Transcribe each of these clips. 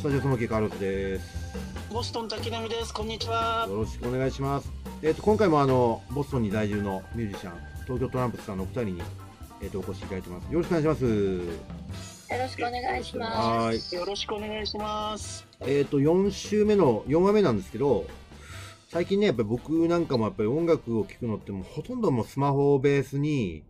スタジオその家カーロスです。ボストン滝波です。こんにちは。よろしくお願いします。えっ、と今回もあのボストンに在住のミュージシャン、東京トランプスさんのお二人にえっ、とお越しいただいてます。よろしくお願いします。よろしくお願いします。はーい。よろしくお願いします。えっ、と4週目の4話目なんですけど、最近ねやっぱり僕なんかもやっぱり音楽を聴くのってもうほとんどもうスマホをベースに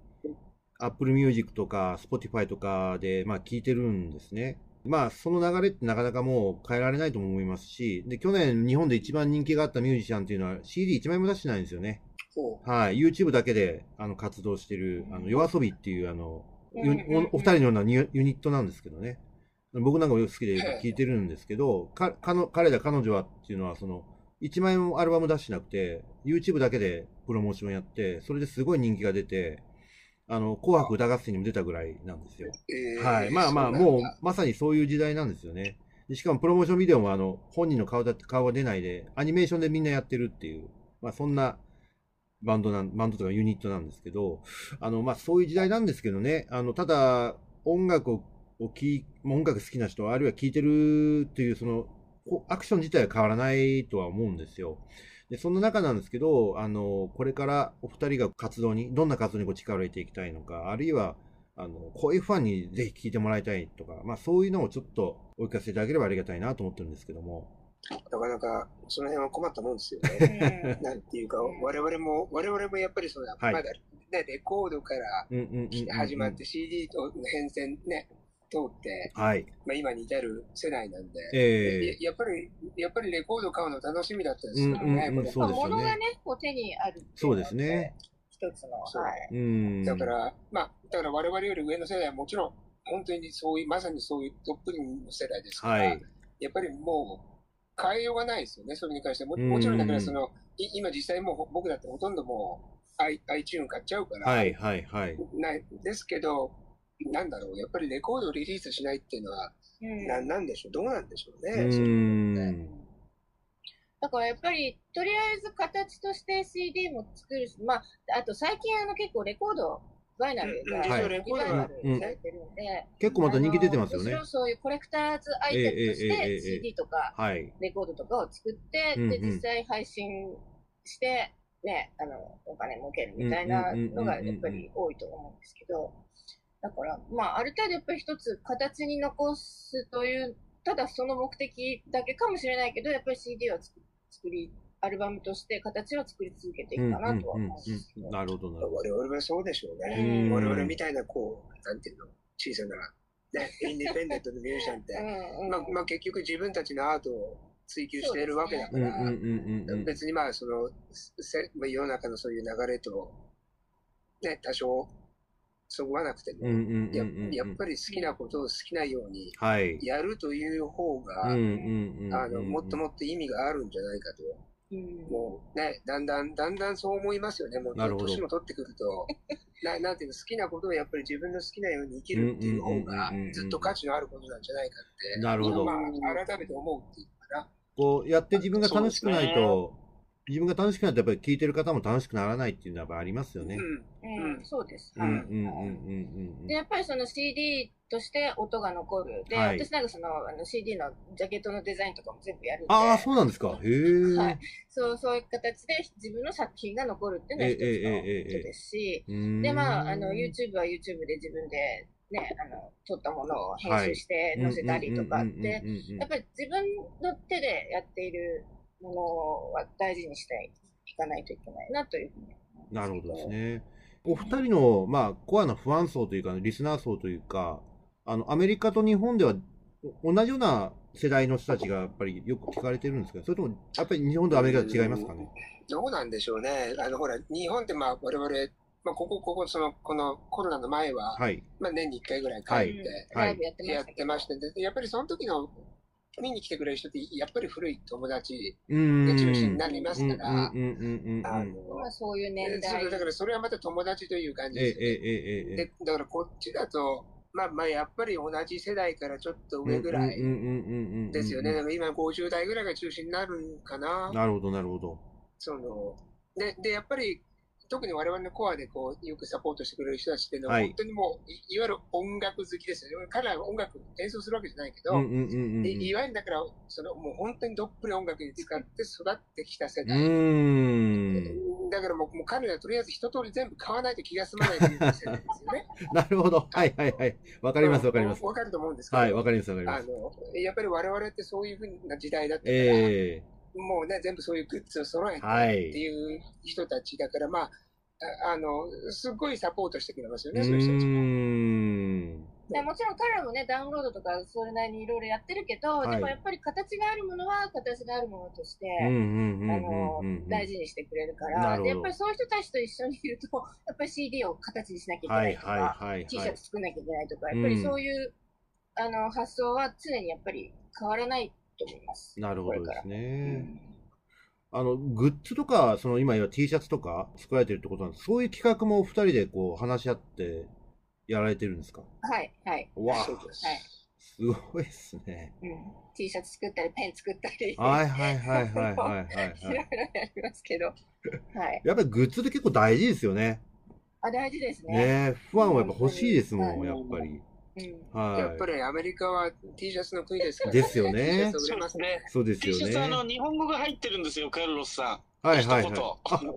Apple Music とか Spotify とかでまあ聴いてるんですね。まあその流れってなかなかもう変えられないとも思いますし、で去年日本で一番人気があったミュージシャンっていうのは CD1 枚も出してないんですよね。ほはい、YouTube だけであの活動してる、あの夜遊びっていうあの、おお二人のようなユニットなんですけどね。僕なんかもよく好きで聴いてるんですけど、かかの彼ら彼女はっていうのはその、1枚もアルバム出してなくて、YouTube だけでプロモーションやって、それですごい人気が出て、あの、紅白歌合戦にも出たぐらいなんですよ。えーはい。まあまあ、もう、まさにそういう時代なんですよね。でしかも、プロモーションビデオも、あの、本人の顔だって、顔が出ないで、アニメーションでみんなやってるっていう、まあ、そんな、バンドなん、バンドとかユニットなんですけど、あの、まあ、そういう時代なんですけどね、あの、ただ、音楽を、を聴い、音楽好きな人、あるいは聴いてるっていう、その、こアクション自体は変わらないとは思うんですよ。で、そんな中なんですけど、あの、これからお二人が活動に、どんな活動にこう力を入れていきたいのか、あるいは、あの、こういうファンにぜひ聞いてもらいたいとか、まあそういうのをちょっとお聞かせいただければありがたいなと思ってるんですけども。なかなかその辺は困ったもんですよね。うんなんていうか、我々も、我々もやっぱりそうだ、はいまだ、ね、レコードから始まって CD と変遷ね、通って、はい。まあ、今に至る世代なんで、えややっぱり、やっぱりレコード買うの楽しみだったんですうんけどね、うんうん、これそうですよね。物がね、こう手にあるそうですね。一つの、はい。うん。だから、まあ、だから我々より上の世代はもちろん、本当にそういう、まさにそういうトップの世代ですから、はい。やっぱりもう変えようがないですよね、それに関しては。もうんもちろんだからその、い今実際もうほ僕だってほとんどもう iTune 買っちゃうから、はいはいはい。ないですけど、なんだろう、やっぱりレコードをリリースしないっていうのは、うん、ななんでしょう、どうなんでしょうね。うだからやっぱり、とりあえず形として CD も作るし、まあ、あと最近あの結構レコード、バイナルが、うん、レコードされてるんで、うん、結構また人気出てますよね。そういうコレクターズアイテムとして CD とか、レコードとかを作って、で、実際配信して、ね、あの、お金儲けるみたいなのがやっぱり多いと思うんですけど、だから、まあ、ある程度やっぱり一つ形に残すという、ただその目的だけかもしれないけど、やっぱり CD は作作り、アルバムとして形は作り続けていくかなとは思うんですけど。なるほどなるほど。我々はそうでしょううね。ん我々みたいな、こう、なんていうの、小さな、ね、インディペンデントのミュージシャンって、うんうんまあ、まあ結局自分たちのアートを追求しているわけだから、うんうんうんうんうん。別にまあそのせまあ世の中のそういう流れと、ね、多少そぐわなくても、やっぱり好きなことを好きなようにはい。やるという方が、うんうんうんうん。あのもっともっと意味があるんじゃないかと、うん。もうね、だんだんだんだんそう思いますよね、もうなるほど。年も取ってくると。な、なんていうの、好きなことをやっぱり自分の好きなように生きるっていう方がずっと価値のあることなんじゃないかって、なるほど。まあ、改めて思うっていうかな。こうやって自分が楽しくないと、自分が楽しくないとやっぱり聞いてる方も楽しくならないっていうのはやっぱありますよね。うんうん、そうです。うんうんはいうんうんうんで、やっぱりその CD として音が残る。で、はい私なんかそのあの CD のジャケットのデザインとかも全部やるんで。ああ、そうなんですか。へえ。はいそう、そういう形で自分の作品が残るっていうのは一つええええええのことですし、で、まあ、あの、YouTube は YouTube で自分でね、あの、撮ったものを編集して載せたりとかって、やっぱり自分の手でやっているものは大事にしていかないといけないなというふうになるほどですけね。お二人の、まあ、コアなファン層というか、リスナー層というか、あの、アメリカと日本では同じような世代の人たちがやっぱりよく聞かれてるんですけど、それとも、やっぱり日本とアメリカと違いますかね？どうなんでしょうね。あの、ほら、日本ってまあ、我々、まあ、ここ、ここ、その、このコロナの前は、はい。まあ、年に1回ぐらい帰はいって、ライブやってまやっしたけど。てまして、でやっぱりその時の、見に来てくれる人って、やっぱり古い友達。が中心になりますから、うんうんうんうんうん。あの、まあ、そういう年代そう。だからそれはまた友達という感じええですよね。えええ。で、だからこっちだと、まあまあ、やっぱり同じ世代からちょっと上ぐらいうんうんうんうんうんですよね。だから今50代ぐらいが中心になるんかな。なるほど、なるほど。その、で、で、やっぱり、特に我々のコアでこうよくサポートしてくれる人たちっていうのは、はい本当にもうい、いわゆる音楽好きですよね。彼らは音楽演奏するわけじゃないけど、いわゆるだから、そのもう本当にどっぷり音楽に使って育ってきた世う代。だからもうもう彼らはとりあえず一通り全部買わないと気が済まないという 世代ですよね。なるほど。はいはいはい。わかりますわかります。わかると思うんですけど、はい、わかりますわかりまあす。の、やっぱり我々ってそういうふうな時代だったから、えもうね、全部そういうグッズを揃ええてはい。っていう人たちだから、まあ、ああの、すっごいサポートしてくれますようね、そういう人たちも。もちろん彼らもね、ダウンロードとかそれなりにいろいろやってるけど、はいでもやっぱり形があるものは形があるものとして。大事にしてくれるから、でやっぱりそういう人たちと一緒にいると、やっぱり CD を形にしなきゃいけはないいとか、はいはい T シはい。ャツ作んなきゃいけないとか、やっぱりそういう、あの発想は常にやっぱり変わらないと思います。なるほどですうね。んあの、グッズとか、その今言わ T シャツとか作られてるってことなんですそういう企画もお二人でこう話し合ってやられてるんですか？はい、はい。わあ。はいすごいですね。うん、T シャツ作ったり、ペン作ったり、はいはいはいはいはいはいいろいろはい。やりますけど、はい。やっぱりグッズって結構大事ですよね。あ、大事ですね。ねえ、ファンはやっぱ欲しいですもん、はいやっぱり。うん。はい。やっぱりアメリカは T シャツの国ですから、ですよ T シャねツ。売れますね。そうです T よシャツ、あの、ね。日本語が入ってるんですよ、カルロスさはいはいはい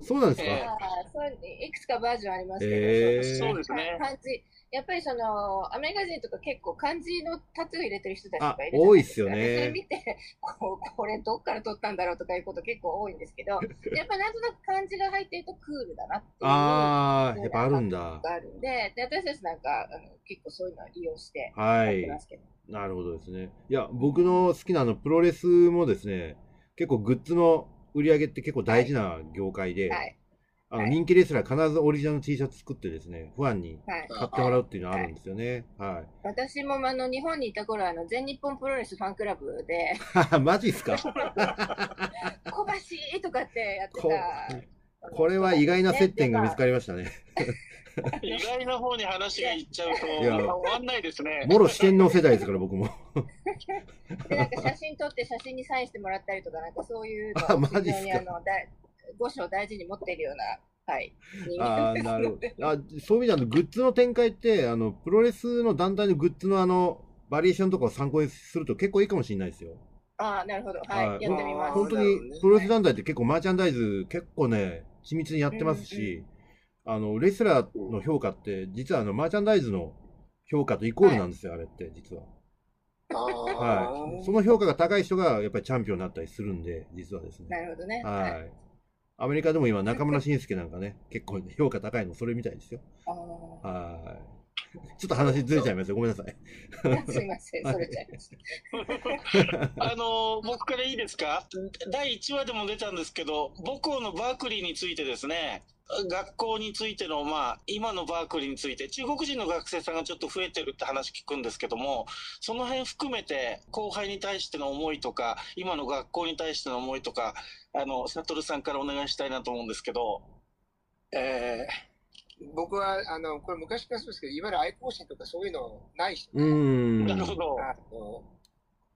そうなんですえか。ああ、そういくつかバージョンありますけど、へーそうですね漢字。やっぱりその、アメリカ人とか結構漢字のタトゥー入れてる人たちとかいるじゃないあ多いっすよねでそれ見て、こう、これどっから取ったんだろうとかいうこと結構多いんですけど、やっぱりなんとなく漢字が入ってるとクールだなっていうのあー、やっぱあるんだ。があるんで、で私たちなんかあの結構そういうのを利用してはいやってま。すけど。なるほどですね。いや、僕の好きなあのプロレスもですね、結構グッズの売り上げって結構大事な業界で、はい。あのはい人気レスラー必ずオリジナルの T シャツ作ってですね、ファンにはい。買ってもらうっていうのがあるんですよね。はい。私もあの日本にいた頃あの全日本プロレスファンクラブでマジっすか？小橋とかってやってこた。これは意外な接点が見つかりましたね。ん。意外な方に話がいっちゃうと、いや終わんないですね。もろ四天王世代ですから、僕も。で、なんか写真撮って写真にサインしてもらったりとか、なんかそういうのあをマジっすか？非常にあのだ五大事に持っているような、はい、人あなるほど。あそういう意味では、グッズの展開って、あの、プロレスの団体のグッズのあの、バリエーションとかを参考にすると結構いいかもしれないですよ。ああ、なるほど。はい、はいやってみます。本当にプロレス団体って結構マーチャンダイズ結構ね、緻密にやってますし、あの、レスラーの評価って、実はあの、マーチャンダイズの評価とイコールなんですよ、あれって、実は。あはい。その評価が高い人がやっぱりチャンピオンになったりするんで、実はですね。なるほどね。はい。アメリカでも今、中村慎介なんかね、結構評価高いの、それみたいですよ。あはい。ちょっと話ずれちゃいますよ。ごめんなさい。ー すいません、それちゃいました。あの、僕からいいですか？第1話でも出たんですけど、母校のバークリーについてですね、学校についての、まあ、今のバークリーについて、中国人の学生さんがちょっと増えてるって話聞くんですけども、その辺含めて、後輩に対しての思いとか、今の学校に対しての思いとか、あの、サトルさんからお願いしたいなと思うんですけど、えー僕は、あの、これ昔からそうですけど、いわゆる愛好心とかそういうのない人うーん。なるほど。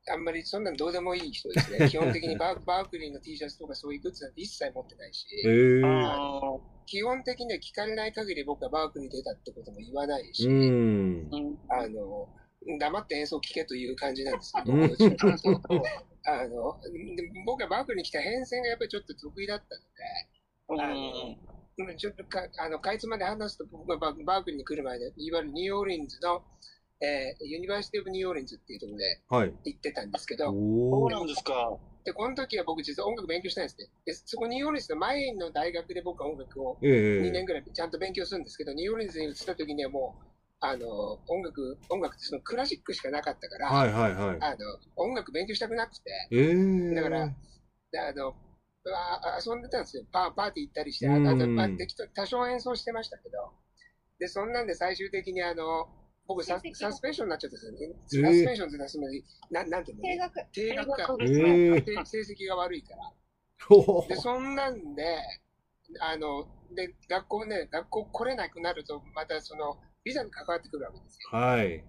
あんまりそんなのどうでもいい人ですね。基本的にバーバークリーの T シャツとかそういうグッズなんて一切持ってないし、えー。あ基本的には聞かれない限り僕はバークリー出たってことも言わないし、あの、黙って演奏聞けという感じなんですけど、あの、で僕はバークリーに来た変遷がやっぱりちょっと特異だったので、あのうんちょっとか、あの、かいつまで話すと、僕がババークリーに来る前で、いわゆるニューオーリンズの、えー University of New Orleans っていうところではい。行ってたんですけど、そおー。うなんですか。で、この時は僕実は音楽勉強したんですね。で、そこニューオーリンズの前の大学で僕は音楽をええ2年ぐらいちゃんと勉強するんですけど、ニューオーリンズに移った時にはもう、あの、音楽、音楽ってそのクラシックしかなかったから、はいはいはい。あの、音楽勉強したくなくて、ええだからであの、あ遊んでたんですよ。パーパーティー行ったりして、あとまあ適当多少演奏してましたけど、で、そんなんで最終的にあの、僕サ、サスペンションになっちゃったんですよね。えーサスペンションってのはつまり、ななんていうの？定額。定額か。定額ですね成成績が悪いから。ほで、そんなんで、あの、で、学校ね、学校来れなくなると、またその、ビザに関わってくるわけですよ。はい。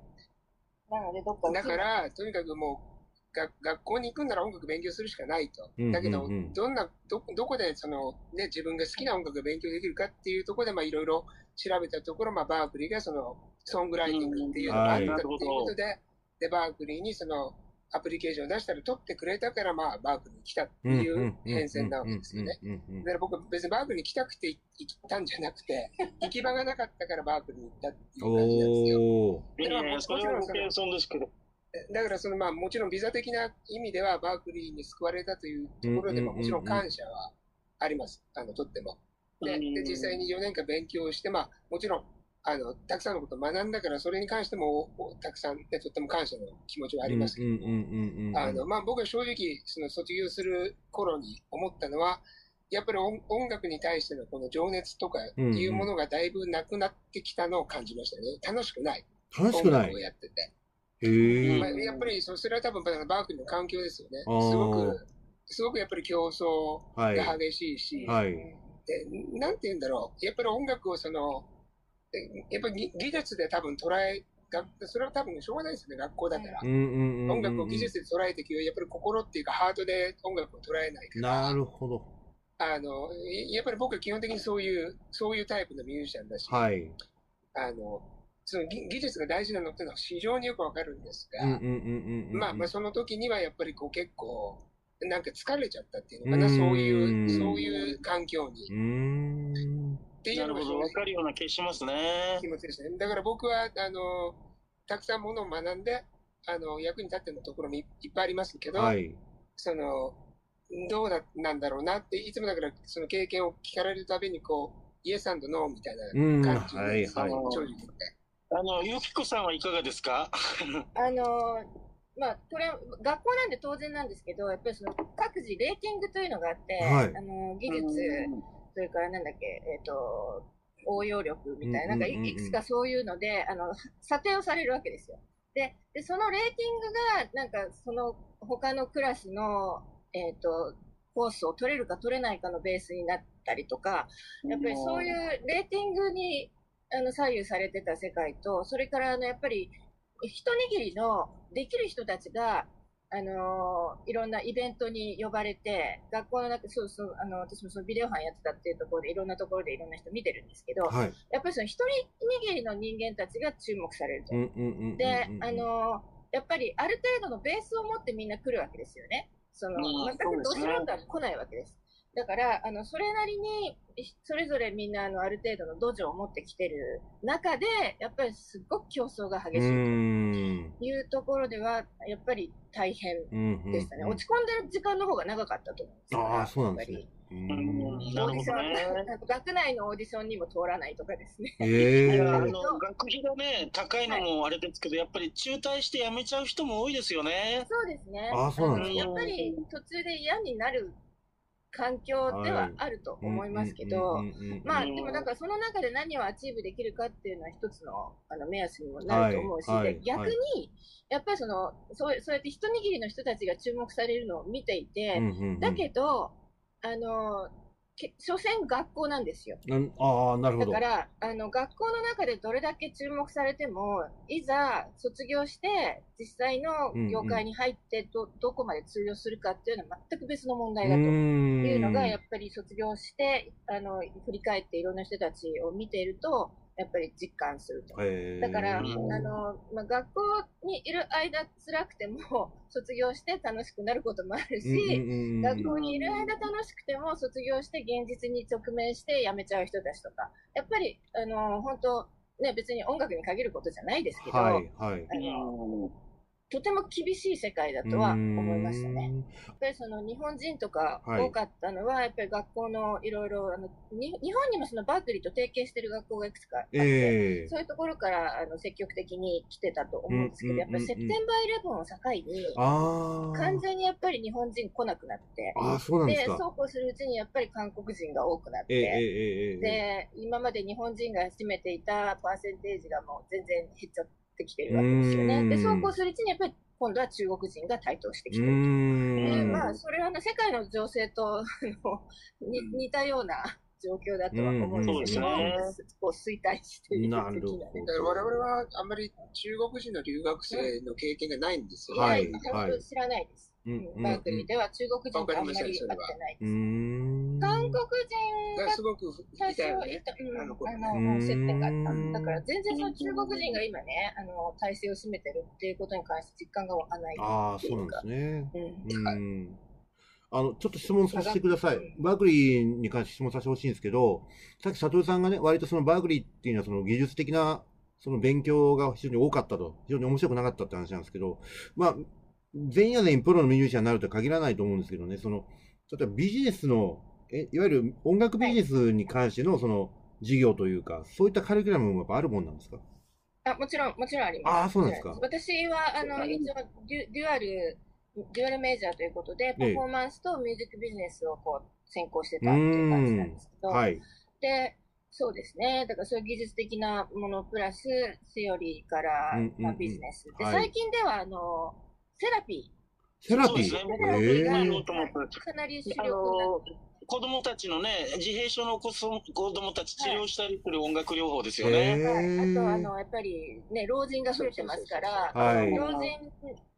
だから、とにかくもう、が学校に行くんなら音楽勉強するしかないと。だけど、どんな、ど、どこでその、ね、自分が好きな音楽を勉強できるかっていうところで、まあいろいろ調べたところ、まあバークリーがその、ソングライティングっていうのがあったっていうことで、で、バークリーにその、アプリケーションを出したら取ってくれたから、まあ、バークに来たっていう変遷なわけですよね。だから僕、別にバークに来たくて行ったんじゃなくて、行き場がなかったからバークに行ったっていう感じなんですよ。だからもちろんその、だからその、まあ、もちろんビザ的な意味では、バークリーに救われたというところでも、もちろん感謝はあります。あの、とっても。で、で実際に4年間勉強して、まあ、もちろん、あの、たくさんのことを学んだから、それに関しても、たくさん、ね、とっても感謝の気持ちはありますけども、あの、まあ、僕は正直、その卒業する頃に思ったのは、やっぱり音楽に対してのこの情熱とかっていうものがだいぶなくなってきたのを感じましたね。楽しくない。楽しくない？をやってて。へまあ、やっぱりそれは多分バークリーの環境ですよね。すごく、すごくやっぱり競争が激しいし、はい、でなんて言うんだろう。やっぱり音楽をその、やっぱり技術で多分捉え、それは多分しょうがないですよね、学校だから。音楽を技術で捉えてきて、やっぱり心っていうかハートで音楽を捉えないから。なるほど。あの、やっぱり僕は基本的にそういう、そういうタイプのミュージシャンだし、はい。あの、その技術が大事なのっていうのは非常によくわかるんですが、まあまあその時にはやっぱりこう結構、なんか疲れちゃったっていうのかな、そういう、そういう環境に。っていうのが分かるような気しますね。気持ちですね。だから僕は、あの、たくさんものを学んで、あの、役に立ってるところもいっぱいありますけど、はい、その、どうななんだろうなって、いつもだから、その経験を聞かれるたびに、こう、イエスノーみたいな感じで、はいはい、正直言って。あの、ゆきこさんはいかがですか？あの、まあ、これ、学校なんで当然なんですけど、やっぱりその各自レーティングというのがあって、はい、あの、技術、それからなんだっけ、えっ、ー、と、応用力みたいな、なんかいくつかそういうので、あの、査定をされるわけですよ。で、でそのレーティングが、なんかその他のクラスの、えっ、ー、と、コースを取れるか取れないかのベースになったりとか、やっぱりそういうレーティングにあの左右されてた世界と、それからあのやっぱり一握りのできる人たちがあのいろんなイベントに呼ばれて、学校の中、そうそう、あの、私もそのビデオ班やってたっていうところで、いろんなところでいろんな人見てるんですけど、はい、やっぱりその一人握りの人間たちが注目されると。で、あのやっぱりある程度のベースを持ってみんな来るわけですよね。その、全くど素人は来ないわけです。だから、あの、それなりに、それぞれみんな、あの、ある程度の土壌を持ってきてる中で、やっぱりすごく競争が激しいというところでは、やっぱり大変でしたね。落ち込んでる時間の方が長かったと思うんですよ。ああ、そうなんですね。オーディション、学内のオーディションにも通らないとかですね。えー、あの学費がね、高いのもあれですけど、はい、やっぱり中退して辞めちゃう人も多いですよね。そうですね。あそうなんですやっぱり途中で嫌になる環境ではあると思いますけど、まあでもなんかその中で何を achieve できるかっていうのは一つのあの目安にもなると思うし、はいはい、逆にやっぱりそのそうそうやって一握りの人たちが注目されるのを見ていて、だけどあの所詮学校なんですよ。ああ、なるほど。だから、あの、学校の中でどれだけ注目されても、いざ卒業して、実際の業界に入ってど、うんうん、どこまで通用するかっていうのは全く別の問題だというのが、やっぱり卒業して、あの、振り返っていろんな人たちを見ていると、やっぱり実感すると。だから、あの、まあ、学校にいる間辛くても、卒業して楽しくなることもあるし、学校にいる間楽しくても、卒業して現実に直面して辞めちゃう人たちとか、やっぱり、あの、本当ね、別に音楽に限ることじゃないですけど、はいはい、あのとても厳しい世界だとは思いましたね。やっぱりその日本人とか多かったのは、はい、やっぱり学校のいろいろ、あの日本にもそのバークリーと提携してる学校がいくつかあって、えー、そういうところからあの積極的に来てたと思うんですけど、やっぱりセプテンバーイレブンを境に、完全にやっぱり日本人来なくなって、あそうで、そうこうするうちにやっぱり韓国人が多くなって、えーえー、で、今まで日本人が占めていたパーセンテージがもう全然減っちゃって、ってきてるわけですよね。で、そうこうするうちにやっぱり今度は中国人が台頭してきてると。まあ、それは、ね、世界の情勢と似似たような状況だとは思うんですけど、うんこう衰退している的なね。なるほど我々はあんまり中国人の留学生の経験がないんですよ。はいちゃんと知らないです。バークリーでは中国人とあんまり会ってないです。韓国人がすごく最初いた。うん、あのの、接点があったんだから、全然その中国人が今ね、あの、体制を占めてるっていうことに関して実感が湧かないああ、そううなんです。ね。うん。うん。あの、ちょっと質問させてください。うん。バークリーに関して質問させてほしいんですけど、さっき佐藤さんがね、割とそのバークリーっていうのはその技術的なその勉強が非常に多かったと、非常に面白くなかったって話なんですけど、まあ、全員が全員プロのミュージシャンになるとは限らないと思うんですけどね、その、例えばビジネスの、え、いわゆる音楽ビジネスに関してのその授業というか、そういったカリキュラムもやっぱあるもんなんですか？あ、もちろん、もちろんあります。あーそうなんですか。私は、あの、一応 du、dual、dual major ということで、パフォーマンスとミュージックビジネスをこう、専攻してたっていう感じなんですけど、はい。で、そうですね。だからそういう技術的なものプラス、セオリーから、うんうんうん。まあ、ビジネス。で、はい。最近では、あの、セラピセラピそうですねー。僕えやえろうと思ってー、かなり主あ力になのって子供たちのね、自閉症の子供たち治療したりする音楽療法ですよへね。ーはい、あと、あの、やっぱりね、老人が増えてますから、はい。老人、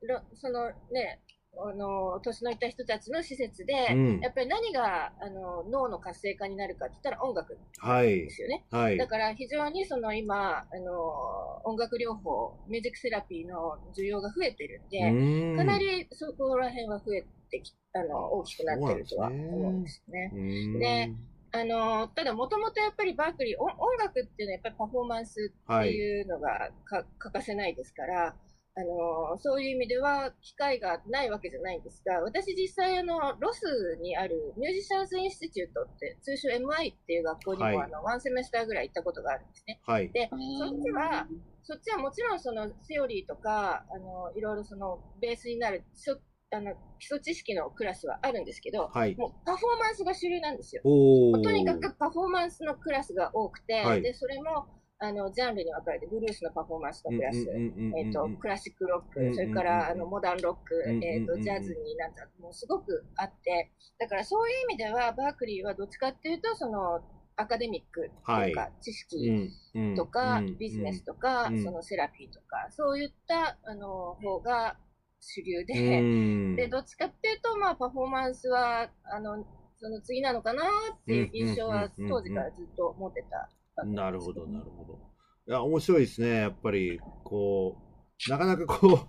ろそのね、あの、年のいった人たちの施設で、うんやっぱり何が、あの、脳の活性化になるかって言ったら音楽はいで。すよね。はいだ。から非常にその今、あの、音楽療法、ミュージックセラピーの需要が増えてるんで、うんかなりそこら辺は増えてき、あの、大きくなってるとは思うんですね。うんであの、ただもともとやっぱりバークリー、お音楽っていうのはやっぱりパフォーマンスっていうのがか欠かせないですから、あの、そういう意味では機会がないわけじゃないんですが、私実際あの、ロスにある Musicians Institute って、通称 MI っていう学校にも、はいあの、 one semester ぐらい行ったことがあるんですね。はい。で、そっちは、そっちはもちろんそのセオリーとか、あの、いろいろそのベースになるあの、基礎知識のクラスはあるんですけど、はい。もうパフォーマンスが主流なんですよ。とにかくパフォーマンスのクラスが多くて、はいで、それも、あの、ジャンルに分かれて、ブルースのパフォーマンスのクラス、えっ、と、クラシックロック、それから、あの、モダンロック、えっ、と、ジャズになんか、もうすごくあって、だからそういう意味では、バークリーはどっちかっていうと、その、アカデミックというか、知識とか、ビジネスとか、そのセラピーとか、そういった、あの、方が主流で、で、どっちかっていうと、まあ、パフォーマンスは、あの、その次なのかなっていう印象は当時からずっと持ってた。なるほど、なるほど。いや、面白いですね。やっぱり、こう、なかなかこ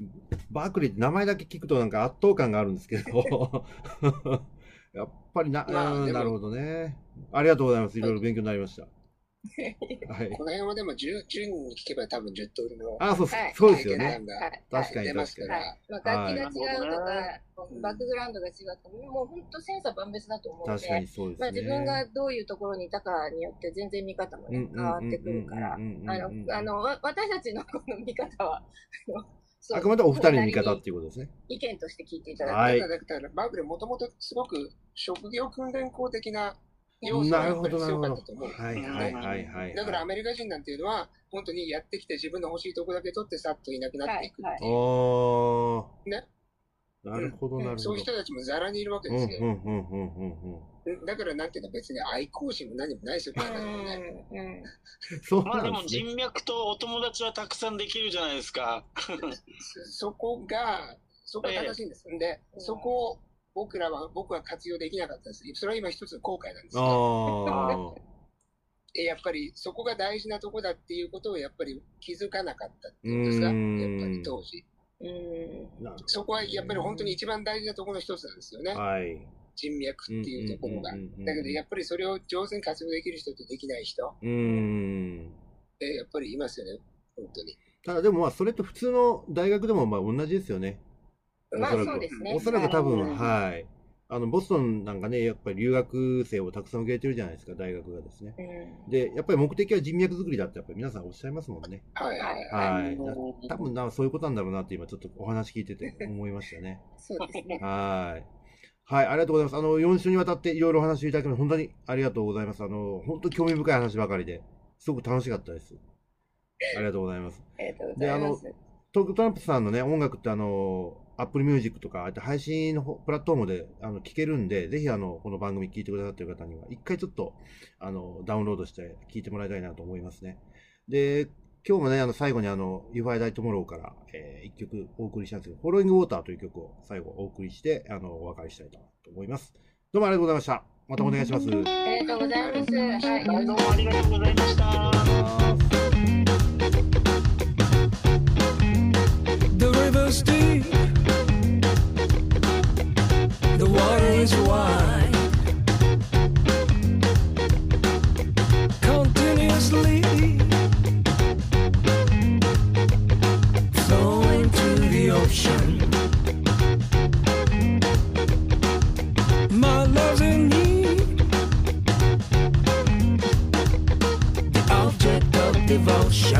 う、バークリーって名前だけ聞くとなんか圧倒感があるんですけど、やっぱりな、まあなるほどね。ありがとうございます。いろいろ勉強になりました。はい。この辺はでも 10, 10人に聞けば多分10通りのあ、そうっすはいそうですよね。はいはい。確かに出ますか確はらい。。まあ、楽器が違うとか、うんバックグラウンドが違って、もう本当千差万別だと思うので、確かにそうですね。まあ、自分がどういうところにいたかによって全然見方もね、変わってくるから、あの、あの、わ私たちのこの見方は、あくまでお二人の見方っていうことですね。意見として聞いていただはいく。だバークレーもともとすごく職業訓練校的な要素がやっぱり強かったと思う。。はいはいはいはい。だからアメリカ人なんていうのは、本当にやってきて自分の欲しいとこだけ取ってさっといなくなっていくっていう。ね。なるほど、なるほど。そういう人たちもザラにいるわけうんですよ。うんうんうんうんうん。だからなんていうの別に愛好心も何もないですよ、う。んうんそうまあでも。人脈とお友達はたくさんできるじゃないですか。そこが、そこが正しいんです。で、そこを僕らは、僕は活用できなかったです。それは今一つの後悔なんですよ。ああ。えやっぱりそこが大事なとこだっていうことをやっぱり気づかなかったってういうんですか、やっぱり当時。そこはやっぱり本当に一番大事なところの一つなんですよね。はい。人脈っていうところが。だけどやっぱりそれを上手に活用できる人とできない人、うーん。えやっぱりいますよね、本当に。ただでもまあ、それと普通の大学でもまあ同じですよね。まあおそらくそうですねおそらく多分、うんはい。あの、ボストンなんかね、やっぱり留学生をたくさん受け入れてるじゃないですか、大学がですね。うんで、やっぱり目的は人脈作りだってやっぱり皆さんおっしゃいますもんね。はいはいはい。だ多分なそういうことなんだろうなって今ちょっとお話聞いてて思いましたね。そうですね。はい。はい、ありがとうございます。あの、4週にわたっていろいろお話をいただきまして、本当にありがとうございます。あの、本当興味深い話ばかりで、すごく楽しかったです。ありがとうございます。ありがとうございます。トトランプさんのね、音楽ってあの、Apple Music とか、あと配信のプラットフォームであの聞けるんで、ぜひあの、この番組聞いてくださってる方には、一回ちょっと、あの、ダウンロードして聞いてもらいたいなと思いますね。で、今日もね、あの、最後にあの、You Fire Die Tomorrow から、えー、一曲お送りしたんですけど、Following Water という曲を最後お送りして、あの、お別れしたいと思います。どうもありがとうございました。またお願いします。ありがとうございます。はい、どうもありがとうございました。The river's deep, the water is wide. Continuously flowing to the ocean. My the object of devotion.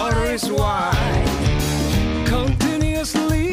water is wide. Continuously